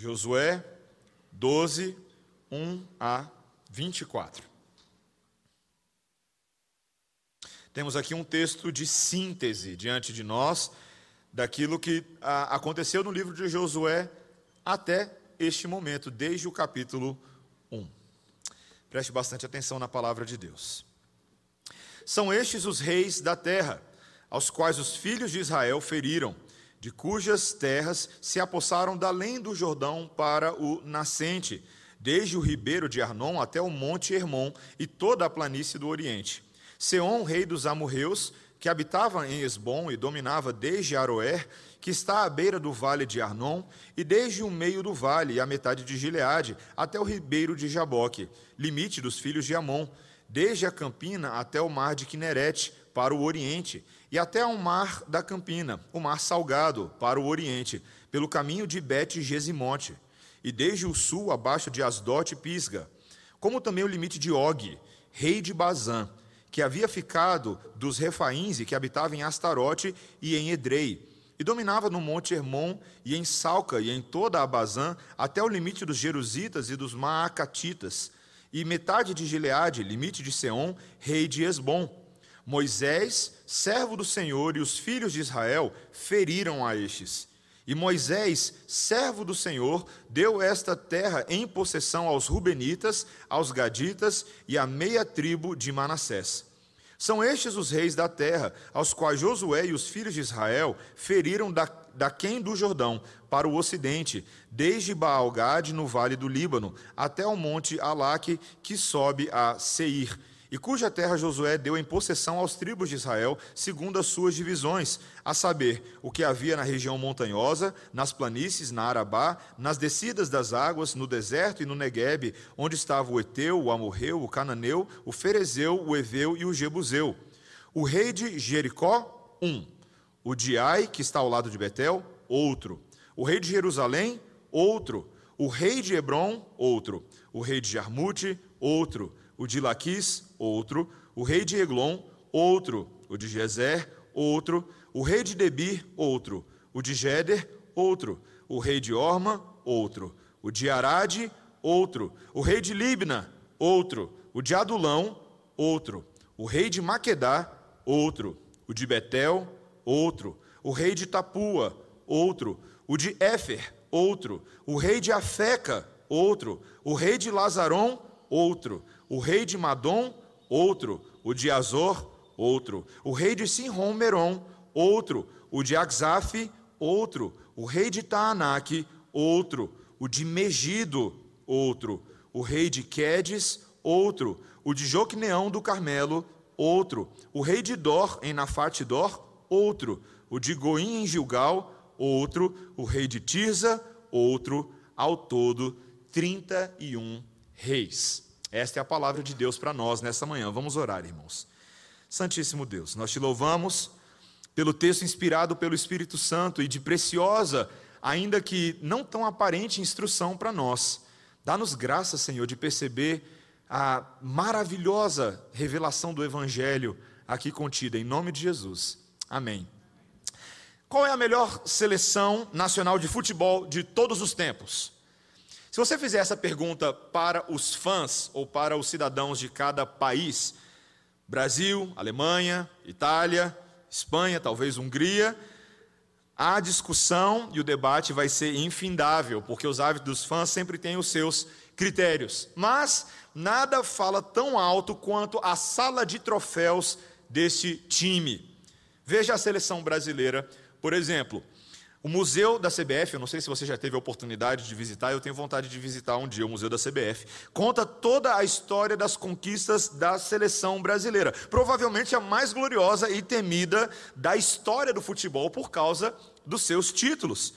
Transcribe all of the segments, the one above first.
Josué 12, 1 a 24. Temos aqui um texto de síntese diante de nós daquilo que a, aconteceu no livro de Josué até este momento, desde o capítulo 1. Preste bastante atenção na palavra de Deus. São estes os reis da terra, aos quais os filhos de Israel feriram, de cujas terras se apossaram da além do Jordão para o nascente, desde o ribeiro de Arnon até o monte Hermon e toda a planície do Oriente. Seom, rei dos amorreus, que habitava em Esbom e dominava desde Aroer, que está à beira do vale de Arnon, e desde o meio do vale e a metade de Gileade, até o ribeiro de Jaboque, limite dos filhos de Amon, desde a campina até o mar de Quinerete, para o oriente, e até ao mar da campina, o mar salgado, para o oriente, pelo caminho de Bet-Gesimote, e desde o sul abaixo de Asdote e Pisga, como também o limite de Og, rei de Bazã, que havia ficado dos refaíns e que habitava em Astarote e em Edrei, e dominava no monte Hermon e em Salca e em toda a Bazã, até o limite dos Jerusitas e dos Maacatitas, e metade de Gileade, limite de Seom, rei de Esbom. Moisés, servo do Senhor, e os filhos de Israel feriram a estes. E Moisés, servo do Senhor, deu esta terra em possessão aos Rubenitas, aos Gaditas e à meia tribo de Manassés. São estes os reis da terra, aos quais Josué e os filhos de Israel feriram da, daquém do Jordão, para o ocidente, desde Baalgade, no vale do Líbano, até o monte Alaque, que sobe a Seir e cuja terra Josué deu em possessão aos tribos de Israel, segundo as suas divisões, a saber, o que havia na região montanhosa, nas planícies, na Arabá, nas descidas das águas, no deserto e no Neguebe, onde estava o Eteu, o Amorreu, o Cananeu, o Ferezeu, o Eveu e o Jebuseu. O rei de Jericó, um. O de Ai, que está ao lado de Betel, outro. O rei de Jerusalém, outro. O rei de Hebron, outro. O rei de Jarmute, outro o de Laquis, outro, o rei de Eglon, outro, o de Gezer, outro, o rei de Debir, outro, o de Geder, outro, o rei de Orma, outro, o de Arade, outro, o rei de Libna, outro, o de Adulão, outro, o rei de Maquedá, outro, o de Betel, outro, o rei de Tapua, outro, o de Éfer, outro, o rei de Afeca, outro, o rei de Lazaron, outro, o rei de Madom, outro, o de Azor, outro, o rei de Sinrom Meron, outro, o de Axaf, outro, o rei de Taanac, outro, o de Megido, outro, o rei de Quedes, outro, o de Joqueneão do Carmelo, outro, o rei de Dor em Nafate Dor, outro, o de Goim em Gilgal, outro, o rei de Tirza, outro, ao todo 31 reis. Esta é a palavra de Deus para nós nessa manhã. Vamos orar, irmãos. Santíssimo Deus, nós te louvamos pelo texto inspirado pelo Espírito Santo e de preciosa, ainda que não tão aparente instrução para nós. Dá-nos graça, Senhor, de perceber a maravilhosa revelação do Evangelho aqui contida, em nome de Jesus. Amém. Qual é a melhor seleção nacional de futebol de todos os tempos? Se você fizer essa pergunta para os fãs ou para os cidadãos de cada país, Brasil, Alemanha, Itália, Espanha, talvez Hungria, a discussão e o debate vai ser infindável, porque os hábitos dos fãs sempre têm os seus critérios. Mas nada fala tão alto quanto a sala de troféus deste time. Veja a seleção brasileira, por exemplo. O museu da CBF, eu não sei se você já teve a oportunidade de visitar, eu tenho vontade de visitar um dia o museu da CBF. Conta toda a história das conquistas da seleção brasileira. Provavelmente a mais gloriosa e temida da história do futebol por causa dos seus títulos.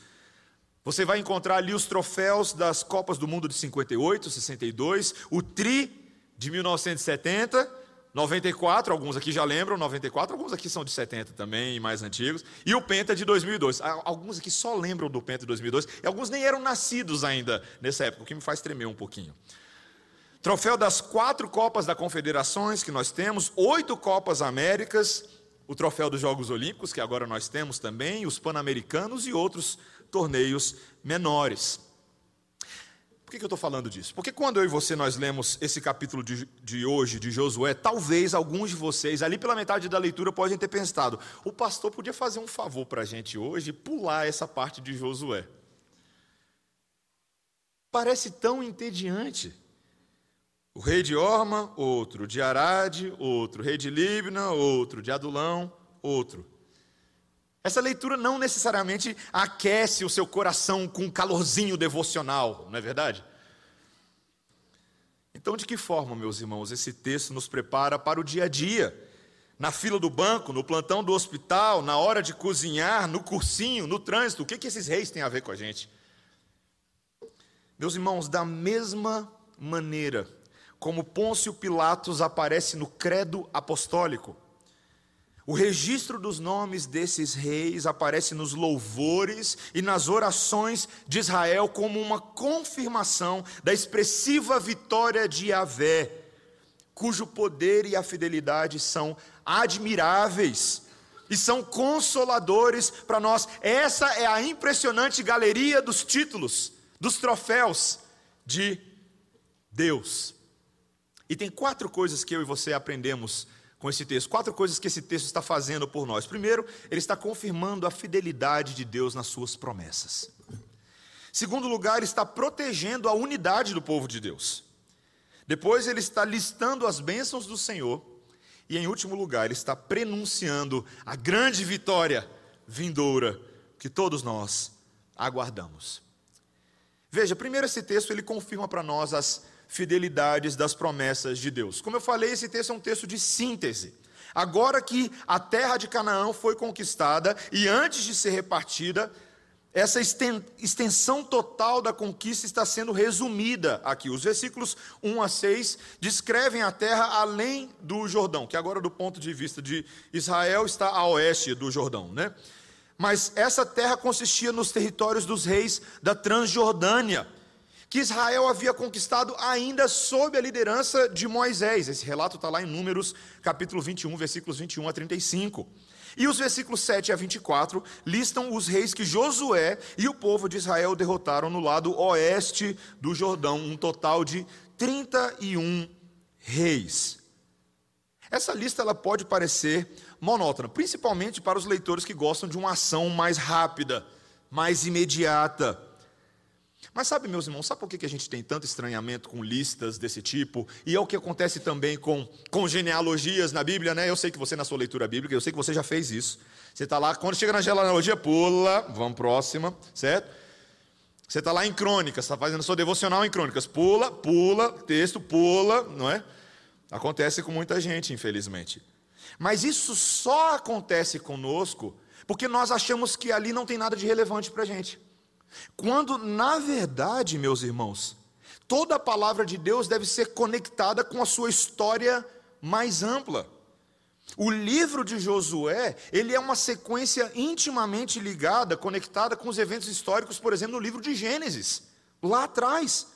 Você vai encontrar ali os troféus das Copas do Mundo de 58, 62, o Tri de 1970 94, alguns aqui já lembram, 94, alguns aqui são de 70 também, mais antigos, e o Penta de 2002. Alguns aqui só lembram do Penta de 2002, e alguns nem eram nascidos ainda nessa época, o que me faz tremer um pouquinho. Troféu das quatro Copas da Confederações que nós temos, oito Copas Américas, o troféu dos Jogos Olímpicos, que agora nós temos também, os Pan-Americanos e outros torneios menores. Que, que eu estou falando disso? Porque quando eu e você nós lemos esse capítulo de, de hoje, de Josué, talvez alguns de vocês, ali pela metade da leitura, podem ter pensado: o pastor podia fazer um favor para a gente hoje e pular essa parte de Josué. Parece tão entediante. O rei de Orma, outro. De Arade, outro. Rei de Libna, outro. De Adulão, outro. Essa leitura não necessariamente aquece o seu coração com um calorzinho devocional, não é verdade? Então, de que forma, meus irmãos, esse texto nos prepara para o dia a dia? Na fila do banco, no plantão do hospital, na hora de cozinhar, no cursinho, no trânsito, o que, que esses reis têm a ver com a gente? Meus irmãos, da mesma maneira como Pôncio Pilatos aparece no credo apostólico, o registro dos nomes desses reis aparece nos louvores e nas orações de Israel como uma confirmação da expressiva vitória de Yahvé, cujo poder e a fidelidade são admiráveis e são consoladores para nós. Essa é a impressionante galeria dos títulos, dos troféus de Deus. E tem quatro coisas que eu e você aprendemos com esse texto. Quatro coisas que esse texto está fazendo por nós. Primeiro, ele está confirmando a fidelidade de Deus nas suas promessas. Segundo lugar, ele está protegendo a unidade do povo de Deus. Depois, ele está listando as bênçãos do Senhor. E em último lugar, ele está prenunciando a grande vitória vindoura que todos nós aguardamos. Veja, primeiro esse texto ele confirma para nós as fidelidades das promessas de Deus. Como eu falei, esse texto é um texto de síntese. Agora que a terra de Canaã foi conquistada e antes de ser repartida, essa extensão total da conquista está sendo resumida aqui. Os versículos 1 a 6 descrevem a terra além do Jordão, que agora, do ponto de vista de Israel, está a oeste do Jordão, né? Mas essa terra consistia nos territórios dos reis da Transjordânia que Israel havia conquistado ainda sob a liderança de Moisés. Esse relato está lá em Números, capítulo 21, versículos 21 a 35. E os versículos 7 a 24 listam os reis que Josué e o povo de Israel derrotaram no lado oeste do Jordão, um total de 31 reis. Essa lista ela pode parecer monótona, principalmente para os leitores que gostam de uma ação mais rápida, mais imediata. Mas sabe, meus irmãos, sabe por que a gente tem tanto estranhamento com listas desse tipo? E é o que acontece também com, com genealogias na Bíblia, né? Eu sei que você, na sua leitura bíblica, eu sei que você já fez isso. Você está lá, quando chega na genealogia, pula, vamos próxima, certo? Você está lá em crônicas, está fazendo sua devocional em crônicas, pula, pula, texto, pula, não é? Acontece com muita gente, infelizmente. Mas isso só acontece conosco porque nós achamos que ali não tem nada de relevante para a gente. Quando, na verdade, meus irmãos, toda a palavra de Deus deve ser conectada com a sua história mais ampla. O livro de Josué, ele é uma sequência intimamente ligada, conectada com os eventos históricos, por exemplo, no livro de Gênesis, lá atrás.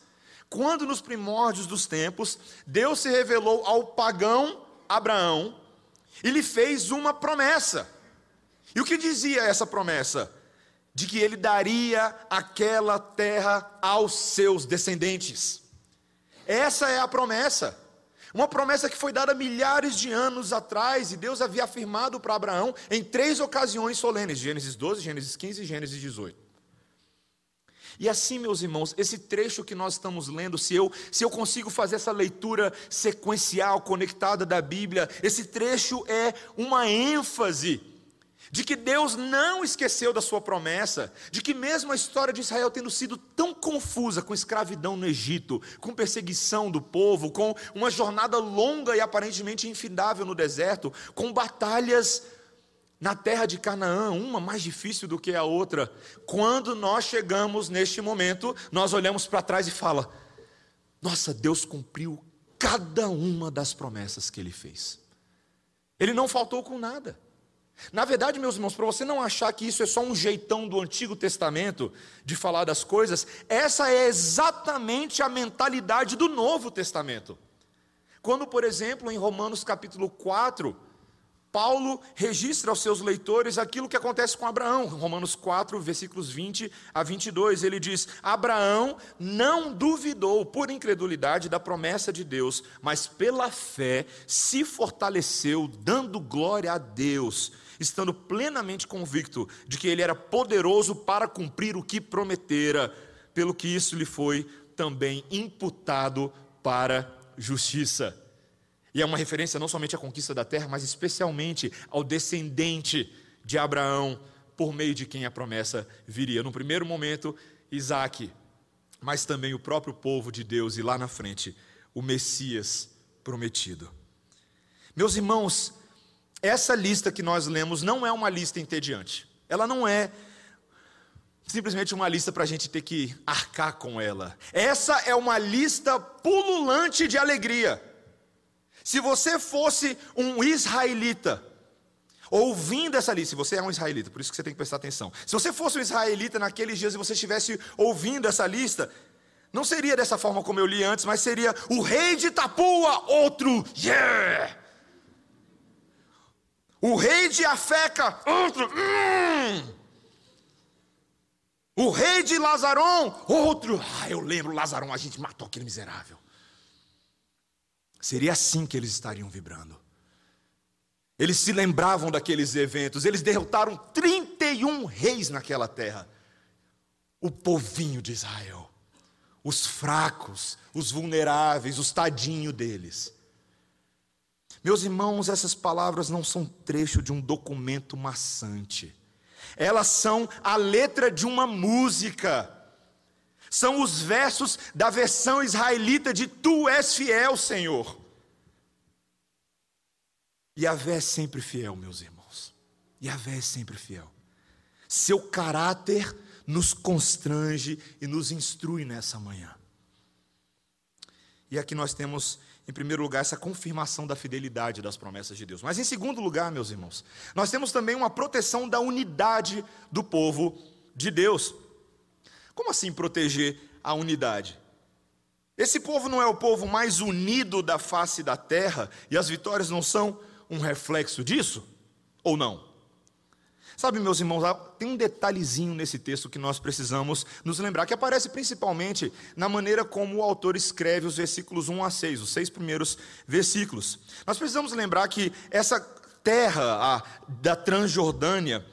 Quando nos primórdios dos tempos, Deus se revelou ao pagão Abraão e lhe fez uma promessa. E o que dizia essa promessa? De que ele daria aquela terra aos seus descendentes. Essa é a promessa. Uma promessa que foi dada milhares de anos atrás, e Deus havia afirmado para Abraão em três ocasiões solenes: Gênesis 12, Gênesis 15 e Gênesis 18. E assim, meus irmãos, esse trecho que nós estamos lendo, se eu, se eu consigo fazer essa leitura sequencial, conectada da Bíblia, esse trecho é uma ênfase de que Deus não esqueceu da sua promessa, de que mesmo a história de Israel tendo sido tão confusa com escravidão no Egito, com perseguição do povo, com uma jornada longa e aparentemente infindável no deserto, com batalhas na terra de Canaã, uma mais difícil do que a outra, quando nós chegamos neste momento, nós olhamos para trás e fala: "Nossa, Deus cumpriu cada uma das promessas que ele fez. Ele não faltou com nada. Na verdade, meus irmãos, para você não achar que isso é só um jeitão do Antigo Testamento de falar das coisas, essa é exatamente a mentalidade do Novo Testamento. Quando, por exemplo, em Romanos capítulo 4, Paulo registra aos seus leitores aquilo que acontece com Abraão. Romanos 4, versículos 20 a 22, ele diz: Abraão não duvidou por incredulidade da promessa de Deus, mas pela fé se fortaleceu, dando glória a Deus, estando plenamente convicto de que ele era poderoso para cumprir o que prometera, pelo que isso lhe foi também imputado para justiça. E é uma referência não somente à conquista da terra, mas especialmente ao descendente de Abraão, por meio de quem a promessa viria. No primeiro momento, Isaac, mas também o próprio povo de Deus, e lá na frente, o Messias prometido. Meus irmãos, essa lista que nós lemos não é uma lista entediante. Ela não é simplesmente uma lista para a gente ter que arcar com ela. Essa é uma lista pululante de alegria. Se você fosse um israelita, ouvindo essa lista, se você é um israelita, por isso que você tem que prestar atenção. Se você fosse um israelita naqueles dias e você estivesse ouvindo essa lista, não seria dessa forma como eu li antes, mas seria o rei de Tapua, outro, yeah! O rei de Afeca, outro, hum! O rei de Lazaron, outro, ah, eu lembro, Lazaron, a gente matou aquele miserável. Seria assim que eles estariam vibrando. Eles se lembravam daqueles eventos, eles derrotaram 31 reis naquela terra. O povinho de Israel, os fracos, os vulneráveis, os tadinhos deles. Meus irmãos, essas palavras não são trecho de um documento maçante. Elas são a letra de uma música. São os versos da versão israelita de Tu és fiel, Senhor. E a Vé é sempre fiel, meus irmãos. E a Vé é sempre fiel. Seu caráter nos constrange e nos instrui nessa manhã. E aqui nós temos, em primeiro lugar, essa confirmação da fidelidade das promessas de Deus. Mas em segundo lugar, meus irmãos, nós temos também uma proteção da unidade do povo de Deus. Como assim proteger a unidade? Esse povo não é o povo mais unido da face da terra e as vitórias não são um reflexo disso? Ou não? Sabe, meus irmãos, tem um detalhezinho nesse texto que nós precisamos nos lembrar, que aparece principalmente na maneira como o autor escreve os versículos 1 a 6, os seis primeiros versículos. Nós precisamos lembrar que essa terra a, da Transjordânia,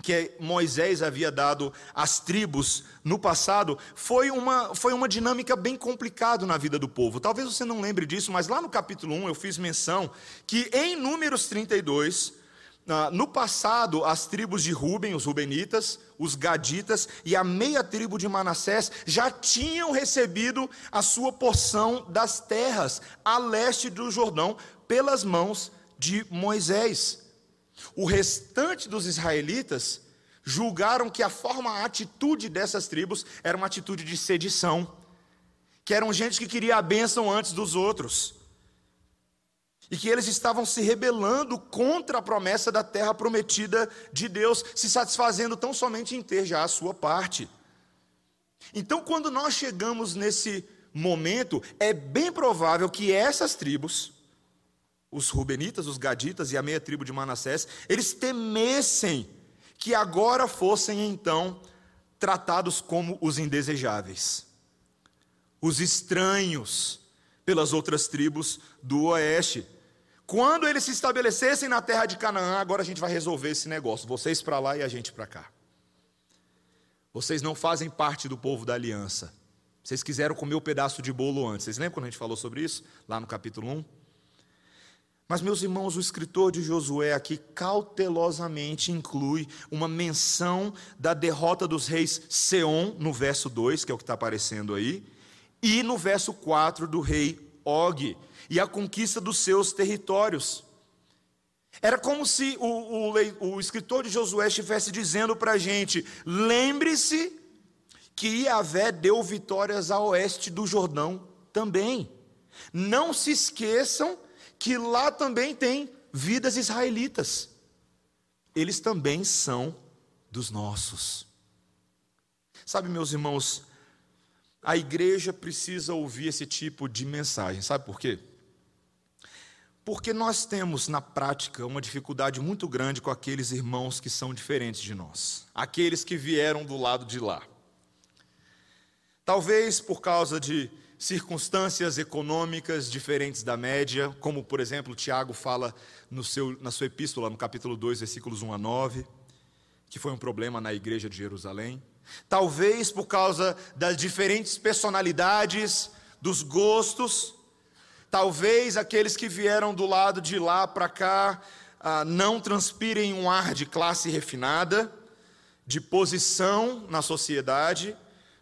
que Moisés havia dado às tribos no passado, foi uma, foi uma dinâmica bem complicada na vida do povo. Talvez você não lembre disso, mas lá no capítulo 1 eu fiz menção que em Números 32, ah, no passado, as tribos de Ruben, os Rubenitas, os Gaditas e a meia tribo de Manassés já tinham recebido a sua porção das terras a leste do Jordão pelas mãos de Moisés. O restante dos israelitas julgaram que a forma, a atitude dessas tribos era uma atitude de sedição, que eram gente que queria a bênção antes dos outros, e que eles estavam se rebelando contra a promessa da terra prometida de Deus, se satisfazendo tão somente em ter já a sua parte. Então, quando nós chegamos nesse momento, é bem provável que essas tribos, os Rubenitas, os Gaditas e a meia tribo de Manassés, eles temessem que agora fossem então tratados como os indesejáveis, os estranhos pelas outras tribos do oeste. Quando eles se estabelecessem na terra de Canaã, agora a gente vai resolver esse negócio, vocês para lá e a gente para cá. Vocês não fazem parte do povo da aliança. Vocês quiseram comer o pedaço de bolo antes. Vocês lembram quando a gente falou sobre isso? Lá no capítulo 1? Mas, meus irmãos, o escritor de Josué aqui cautelosamente inclui uma menção da derrota dos reis Seom, no verso 2, que é o que está aparecendo aí, e no verso 4 do rei Og, e a conquista dos seus territórios. Era como se o, o, o escritor de Josué estivesse dizendo para a gente: lembre-se que Yahvé deu vitórias a oeste do Jordão também. Não se esqueçam que lá também tem vidas israelitas. Eles também são dos nossos. Sabe, meus irmãos, a igreja precisa ouvir esse tipo de mensagem. Sabe por quê? Porque nós temos, na prática, uma dificuldade muito grande com aqueles irmãos que são diferentes de nós, aqueles que vieram do lado de lá. Talvez por causa de circunstâncias econômicas diferentes da média, como, por exemplo, Tiago fala seu, na sua epístola, no capítulo 2, versículos 1 a 9, que foi um problema na igreja de Jerusalém. Talvez por causa das diferentes personalidades, dos gostos, Talvez aqueles que vieram do lado de lá para cá ah, não transpirem um ar de classe refinada, de posição na sociedade,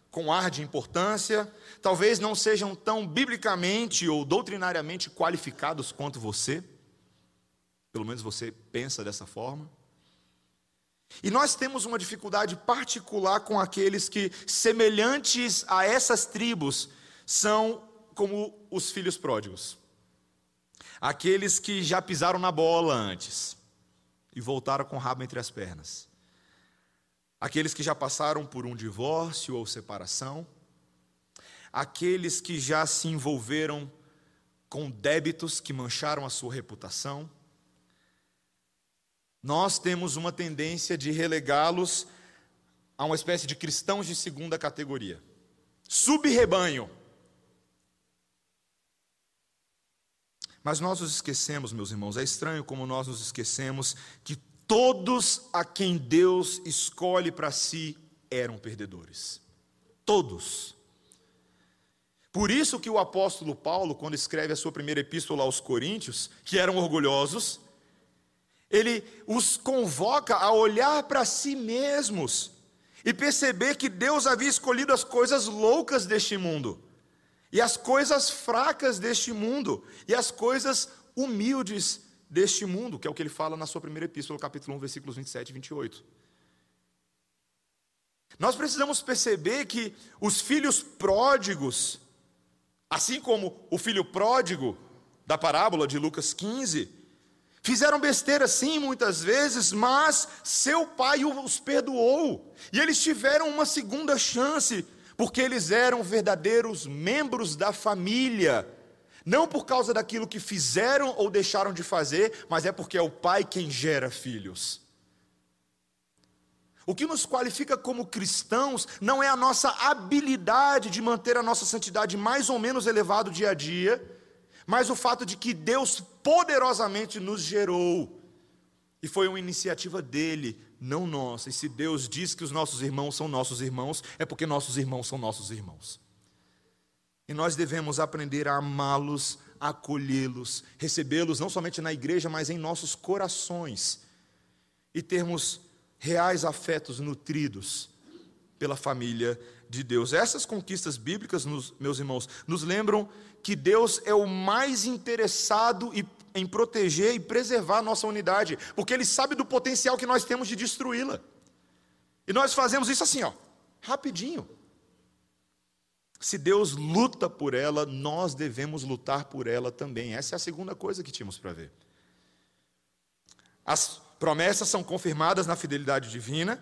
com ar de importância. Talvez não sejam tão biblicamente ou doutrinariamente qualificados quanto você. Pelo menos você pensa dessa forma. E nós temos uma dificuldade particular com aqueles que, semelhantes a essas tribos, são como os filhos pródigos. Aqueles que já pisaram na bola antes e voltaram com o rabo entre as pernas. Aqueles que já passaram por um divórcio ou separação. Aqueles que já se envolveram com débitos que mancharam a sua reputação. Nós temos uma tendência de relegá-los a uma espécie de cristãos de segunda categoria. Sub-rebanho Mas nós nos esquecemos, meus irmãos, é estranho como nós nos esquecemos que todos a quem Deus escolhe para si eram perdedores. Todos. Por isso que o apóstolo Paulo, quando escreve a sua primeira epístola aos Coríntios, que eram orgulhosos, ele os convoca a olhar para si mesmos e perceber que Deus havia escolhido as coisas loucas deste mundo e as coisas fracas deste mundo, e as coisas humildes deste mundo, que é o que ele fala na sua primeira epístola, capítulo 1, versículos 27 e 28. Nós precisamos perceber que os filhos pródigos, assim como o filho pródigo da parábola de Lucas 15, fizeram besteira sim muitas vezes, mas seu pai os perdoou, e eles tiveram uma segunda chance porque eles eram verdadeiros membros da família, não por causa daquilo que fizeram ou deixaram de fazer, mas é porque é o pai quem gera filhos. O que nos qualifica como cristãos não é a nossa habilidade de manter a nossa santidade mais ou menos elevado dia a dia, mas o fato de que Deus poderosamente nos gerou. E foi uma iniciativa dele, não nossa. E se Deus diz que os nossos irmãos são nossos irmãos, é porque nossos irmãos são nossos irmãos. E nós devemos aprender a amá-los, acolhê-los, recebê-los não somente na igreja, mas em nossos corações. E termos reais afetos nutridos pela família de Deus. Essas conquistas bíblicas, meus irmãos, nos lembram que Deus é o mais interessado e em proteger e preservar a nossa unidade, porque Ele sabe do potencial que nós temos de destruí-la. E nós fazemos isso assim, ó, rapidinho. Se Deus luta por ela, nós devemos lutar por ela também. Essa é a segunda coisa que tínhamos para ver. As promessas são confirmadas na fidelidade divina,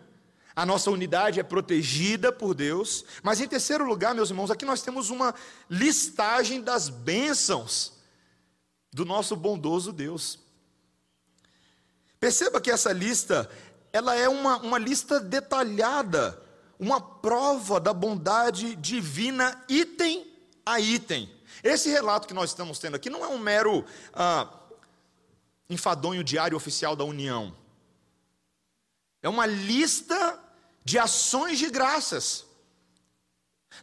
a nossa unidade é protegida por Deus, mas em terceiro lugar, meus irmãos, aqui nós temos uma listagem das bênçãos do nosso bondoso Deus. Perceba que essa lista, ela é uma, uma lista detalhada, uma prova da bondade divina, item a item. Esse relato que nós estamos tendo aqui não é um mero ah, enfadonho diário oficial da União. É uma lista de ações de graças.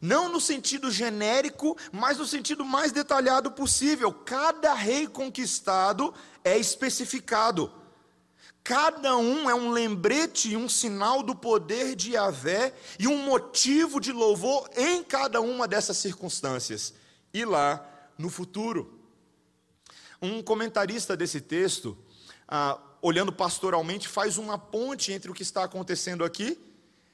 Não no sentido genérico, mas no sentido mais detalhado possível. Cada rei conquistado é especificado. Cada um é um lembrete e um sinal do poder de Yahvé e um motivo de louvor em cada uma dessas circunstâncias. E lá no futuro. Um comentarista desse texto, ah, olhando pastoralmente, faz uma ponte entre o que está acontecendo aqui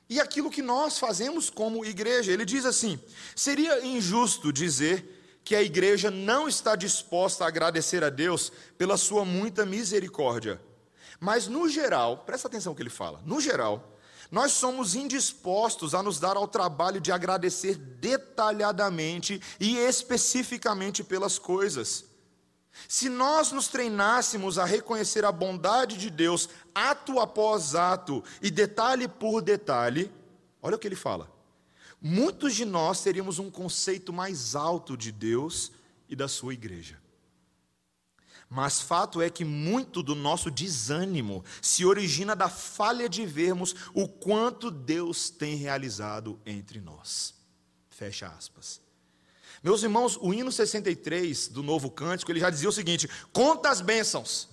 e aquilo que nós fazemos como igreja. Ele diz assim: seria injusto dizer que a igreja não está disposta a agradecer a Deus pela sua muita misericórdia. Mas no geral, presta atenção no que ele fala, no geral, nós somos indispostos a nos dar ao trabalho de agradecer detalhadamente e especificamente pelas coisas. Se nós nos treinássemos a reconhecer a bondade de Deus ato após ato e detalhe por detalhe, olha o que ele fala. Muitos de nós teríamos um conceito mais alto de Deus e da sua igreja. Mas fato é que muito do nosso desânimo se origina da falha de vermos o quanto Deus tem realizado entre nós. Fecha aspas. Meus irmãos, o hino 63 do Novo Cântico, ele já dizia o seguinte: Conta as bênçãos,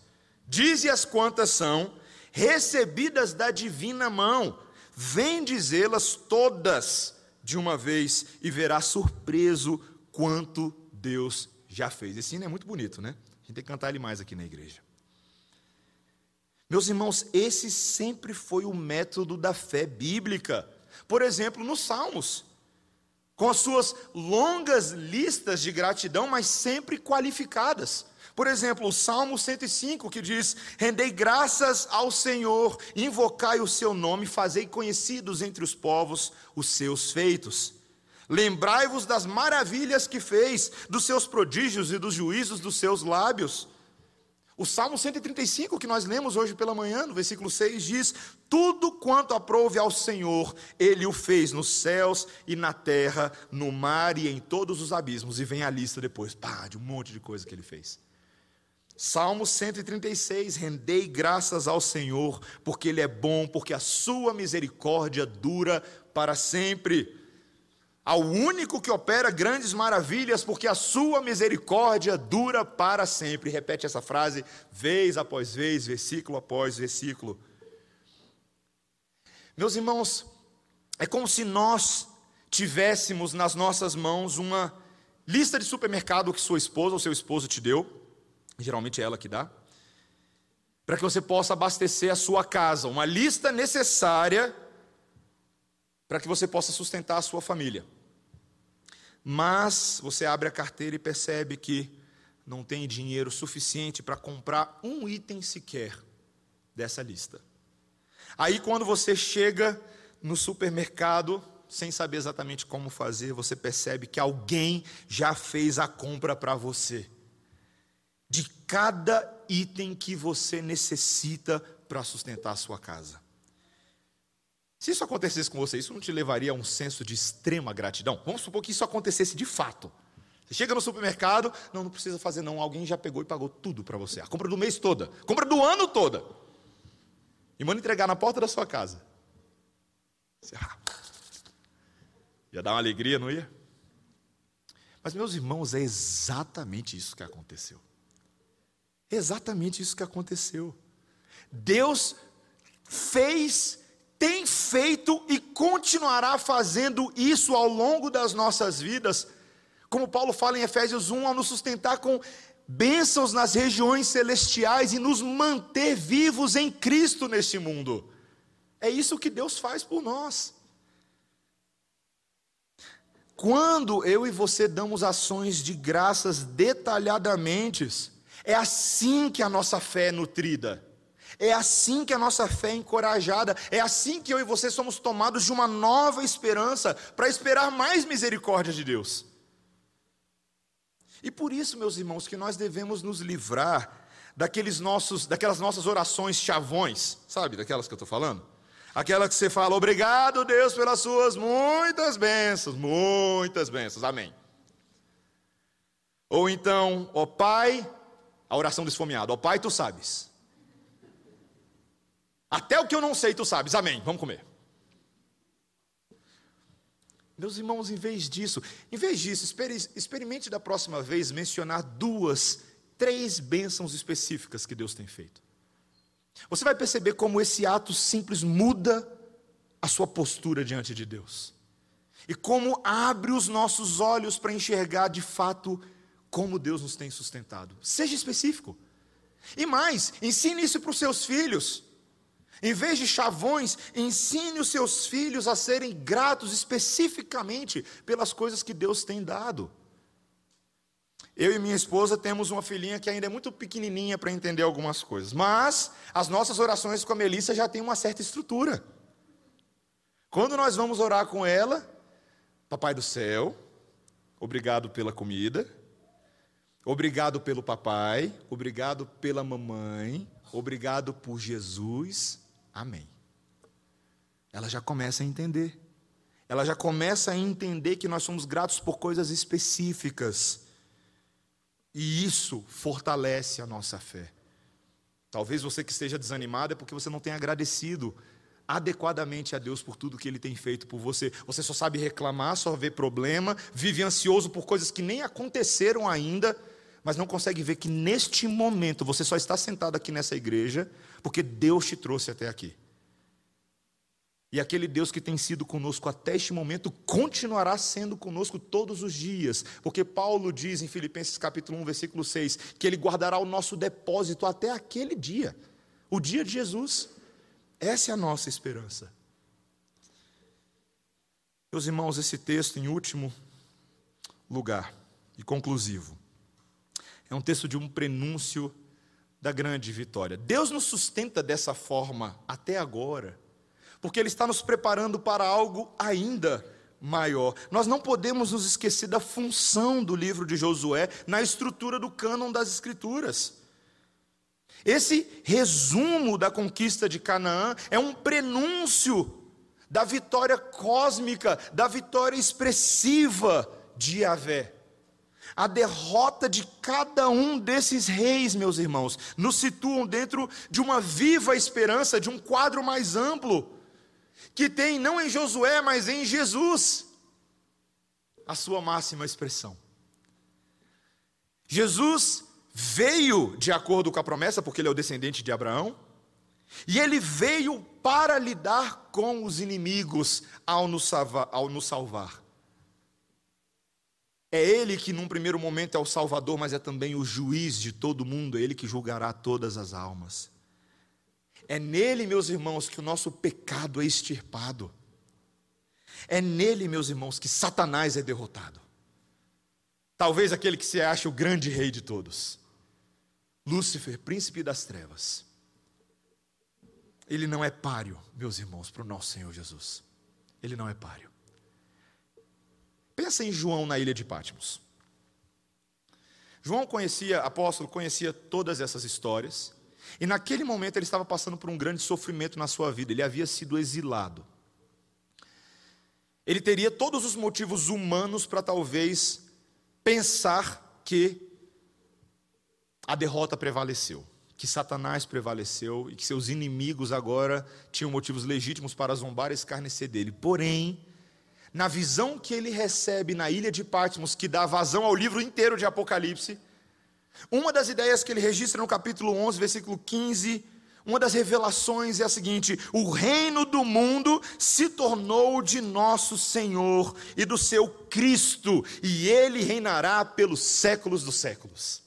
dize-as quantas são, recebidas da divina mão, vem dizê-las todas de uma vez e verá surpreso quanto Deus já fez. Esse hino é muito bonito, né? A gente tem que cantar ele mais aqui na igreja. Meus irmãos, esse sempre foi o método da fé bíblica. Por exemplo, nos Salmos com as suas longas listas de gratidão, mas sempre qualificadas. Por exemplo, o Salmo 105 que diz: Rendei graças ao Senhor, invocai o seu nome, fazei conhecidos entre os povos os seus feitos. Lembrai-vos das maravilhas que fez, dos seus prodígios e dos juízos dos seus lábios. O Salmo 135 que nós lemos hoje pela manhã, no versículo 6, diz: Tudo quanto aprove ao Senhor, Ele o fez nos céus e na terra, no mar e em todos os abismos. E vem a lista depois, pá, de um monte de coisa que Ele fez. Salmo 136: Rendei graças ao Senhor, porque Ele é bom, porque a sua misericórdia dura para sempre ao único que opera grandes maravilhas, porque a sua misericórdia dura para sempre. Repete essa frase vez após vez, versículo após versículo. Meus irmãos, é como se nós tivéssemos nas nossas mãos uma lista de supermercado que sua esposa ou seu esposo te deu, geralmente é ela que dá, para que você possa abastecer a sua casa, uma lista necessária para que você possa sustentar a sua família. Mas você abre a carteira e percebe que não tem dinheiro suficiente para comprar um item sequer dessa lista. Aí, quando você chega no supermercado, sem saber exatamente como fazer, você percebe que alguém já fez a compra para você. De cada item que você necessita para sustentar a sua casa. Se isso acontecesse com você, isso não te levaria a um senso de extrema gratidão? Vamos supor que isso acontecesse de fato. Você chega no supermercado, não, não precisa fazer não, alguém já pegou e pagou tudo para você. A compra do mês toda, compra do ano toda. E manda entregar na porta da sua casa. Você, ah, dar uma alegria, não ia? Mas, meus irmãos, é exatamente isso que aconteceu. exatamente isso que aconteceu. Deus fez tem feito e continuará fazendo isso ao longo das nossas vidas, como Paulo fala em Efésios 1, ao nos sustentar com bênçãos nas regiões celestiais e nos manter vivos em Cristo neste mundo. É isso que Deus faz por nós. Quando eu e você damos ações de graças detalhadamente, é assim que a nossa fé é nutrida. É assim que a nossa fé é encorajada, é assim que eu e você somos tomados de uma nova esperança para esperar mais misericórdia de Deus. E por isso, meus irmãos, que nós devemos nos livrar daqueles nossos, daquelas nossas orações chavões, sabe, daquelas que eu estou falando? Aquela que você fala, obrigado Deus pelas suas muitas bênçãos, muitas bênçãos, amém. Ou então, ó Pai, a oração do esfomeado, ó Pai, tu sabes. Até o que eu não sei, tu sabes. Amém. Vamos comer. Meus irmãos, em vez disso, em vez disso, experimente da próxima vez mencionar duas, três bênçãos específicas que Deus tem feito. Você vai perceber como esse ato simples muda a sua postura diante de Deus. E como abre os nossos olhos para enxergar de fato como Deus nos tem sustentado. Seja específico. E mais, ensine isso para os seus filhos. Em vez de chavões, ensine os seus filhos a serem gratos especificamente pelas coisas que Deus tem dado. Eu e minha esposa temos uma filhinha que ainda é muito pequenininha para entender algumas coisas, mas as nossas orações com a Melissa já têm uma certa estrutura. Quando nós vamos orar com ela, Papai do céu, obrigado pela comida. Obrigado pelo papai, obrigado pela mamãe, obrigado por Jesus. Amém. Ela já começa a entender. Ela já começa a entender que nós somos gratos por coisas específicas. E isso fortalece a nossa fé. Talvez você que esteja desanimado é porque você não tem agradecido adequadamente a Deus por tudo que Ele tem feito por você. Você só sabe reclamar, só vê problema, vive ansioso por coisas que nem aconteceram ainda, mas não consegue ver que neste momento você só está sentado aqui nessa igreja porque Deus te trouxe até aqui. E aquele Deus que tem sido conosco até este momento continuará sendo conosco todos os dias, porque Paulo diz em Filipenses capítulo 1, versículo 6, que ele guardará o nosso depósito até aquele dia, o dia de Jesus. Essa é a nossa esperança. Meus irmãos, esse texto, em último lugar e conclusivo, é um texto de um prenúncio da grande vitória. Deus nos sustenta dessa forma até agora porque Ele está nos preparando para algo ainda maior. Nós não podemos nos esquecer da função do livro de Josué na estrutura do cânon das Escrituras. Esse resumo da conquista de Canaã é um prenúncio da vitória cósmica, da vitória expressiva de Yahvé. A derrota de cada um desses reis, meus irmãos, nos situam dentro de uma viva esperança, de um quadro mais amplo que tem não em Josué, mas em Jesus, a sua máxima expressão. Jesus veio de acordo com a promessa, porque ele é o descendente de Abraão, e ele veio para lidar com os inimigos ao nos salvar. É ele que, num primeiro momento, é o Salvador, mas é também o juiz de todo mundo, é ele que julgará todas as almas. É nele, meus irmãos, que o nosso pecado é extirpado. É nele, meus irmãos, que Satanás é derrotado. Talvez aquele que se acha o grande rei de todos. Lúcifer, príncipe das trevas. Ele não é páreo, meus irmãos, para o nosso Senhor Jesus. Ele não é páreo. Pensa em João na ilha de Patmos. João conhecia, apóstolo, conhecia todas essas histórias. E naquele momento ele estava passando por um grande sofrimento na sua vida, ele havia sido exilado. Ele teria todos os motivos humanos para talvez pensar que a derrota prevaleceu, que Satanás prevaleceu e que seus inimigos agora tinham motivos legítimos para zombar e escarnecer dele. Porém, na visão que ele recebe na ilha de Patmos, que dá vazão ao livro inteiro de Apocalipse, uma das ideias que ele registra no capítulo 11, versículo 15, uma das revelações é a seguinte: o reino do mundo se tornou de nosso Senhor e do seu Cristo, e ele reinará pelos séculos dos séculos.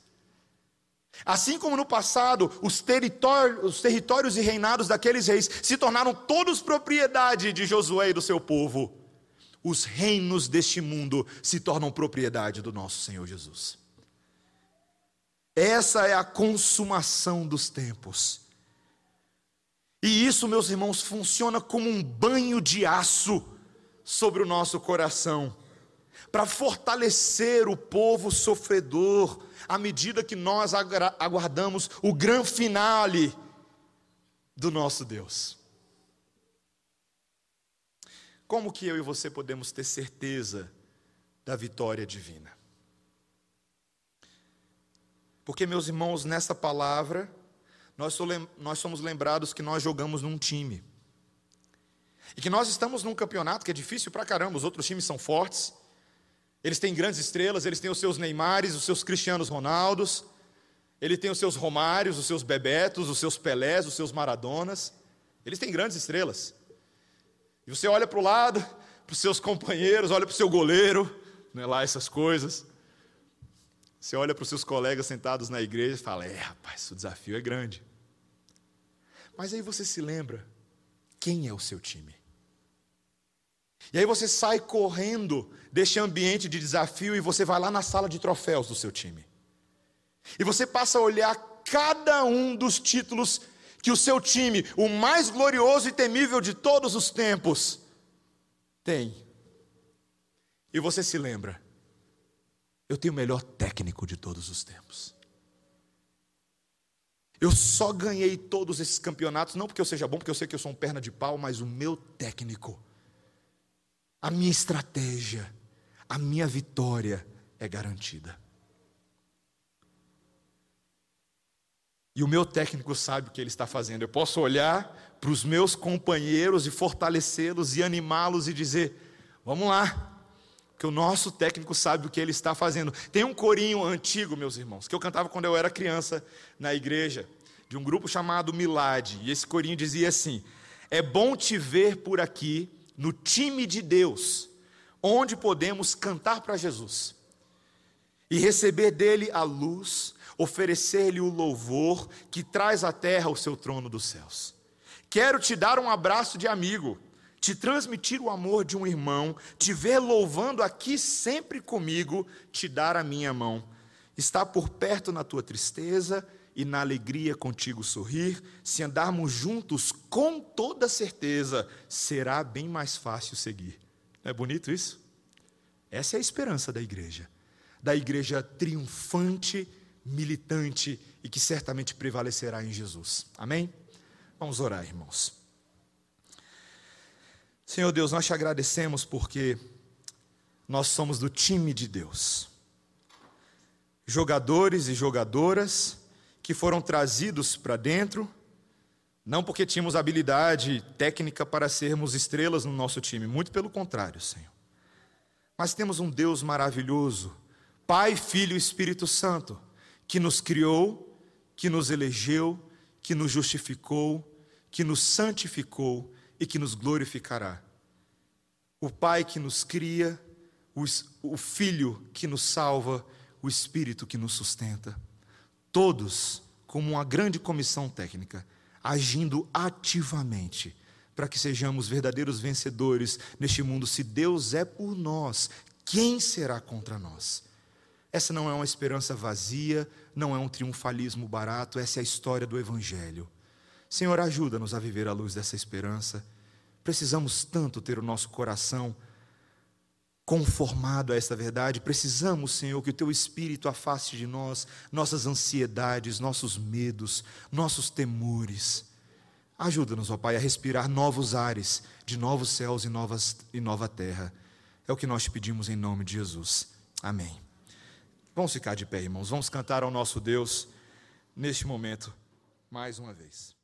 Assim como no passado, os territórios, os territórios e reinados daqueles reis se tornaram todos propriedade de Josué e do seu povo, os reinos deste mundo se tornam propriedade do nosso Senhor Jesus. Essa é a consumação dos tempos. E isso, meus irmãos, funciona como um banho de aço sobre o nosso coração, para fortalecer o povo sofredor, à medida que nós aguardamos o grande finale do nosso Deus. Como que eu e você podemos ter certeza da vitória divina? Porque, meus irmãos, nessa palavra, nós somos lembrados que nós jogamos num time. E que nós estamos num campeonato que é difícil pra caramba, os outros times são fortes. Eles têm grandes estrelas, eles têm os seus Neymares, os seus Cristianos Ronaldos, ele tem os seus Romários, os seus Bebetos, os seus Pelés, os seus Maradonas. Eles têm grandes estrelas. E você olha para o lado, para os seus companheiros, olha para o seu goleiro, não é lá essas coisas. Você olha para os seus colegas sentados na igreja e fala: É, rapaz, o desafio é grande. Mas aí você se lembra: quem é o seu time? E aí você sai correndo deste ambiente de desafio e você vai lá na sala de troféus do seu time. E você passa a olhar cada um dos títulos que o seu time, o mais glorioso e temível de todos os tempos, tem. E você se lembra Eu tenho o melhor técnico de todos os tempos. Eu só ganhei todos esses campeonatos, não porque eu seja bom, porque eu sei que eu sou um perna de pau, mas o meu técnico, a minha estratégia, a minha vitória é garantida. E o meu técnico sabe o que ele está fazendo. Eu posso olhar para os meus companheiros e fortalecê-los e animá-los e dizer: vamos lá, porque o nosso técnico sabe o que ele está fazendo. Tem um corinho antigo, meus irmãos, que eu cantava quando eu era criança na igreja, de um grupo chamado Milad. E esse corinho dizia assim: É bom te ver por aqui, no time de Deus, onde podemos cantar para Jesus e receber dele a luz, oferecer-lhe o louvor que traz à terra o seu trono dos céus. Quero te dar um abraço de amigo te transmitir o amor de um irmão, te ver louvando aqui sempre comigo, te dar a minha mão. Estar por perto na tua tristeza e na alegria contigo sorrir, se andarmos juntos com toda certeza, será bem mais fácil seguir. Não é bonito isso? Essa é a esperança da igreja, da igreja triunfante, militante e que certamente prevalecerá em Jesus. Amém? Vamos orar, irmãos. Senhor Deus, nós te agradecemos porque nós somos do time de Deus. Jogadores e jogadoras que foram trazidos para dentro, não porque tínhamos habilidade técnica para sermos estrelas no nosso time, muito pelo contrário, Senhor. Mas temos um Deus maravilhoso, Pai, Filho e Espírito Santo, que nos criou, que nos elegeu, que nos justificou, que nos santificou e que nos glorificará. O Pai que nos cria, o Filho que nos salva, o Espírito que nos sustenta. Todos, como uma grande comissão técnica, agindo ativamente para que sejamos verdadeiros vencedores neste mundo. Se Deus é por nós, quem será contra nós? Essa não é uma esperança vazia, não é um triunfalismo barato, essa é a história do Evangelho. Senhor, ajuda-nos a viver à luz dessa esperança. Precisamos tanto ter o nosso coração conformado a essa verdade. Precisamos, Senhor, que o Teu Espírito afaste de nós nossas ansiedades, nossos medos, nossos temores. Ajuda-nos, ó Pai, a respirar novos ares de novos céus e, novas, e nova terra. É o que nós te pedimos em nome de Jesus. Amém. Vamos ficar de pé, irmãos. Vamos cantar ao nosso Deus neste momento mais uma vez.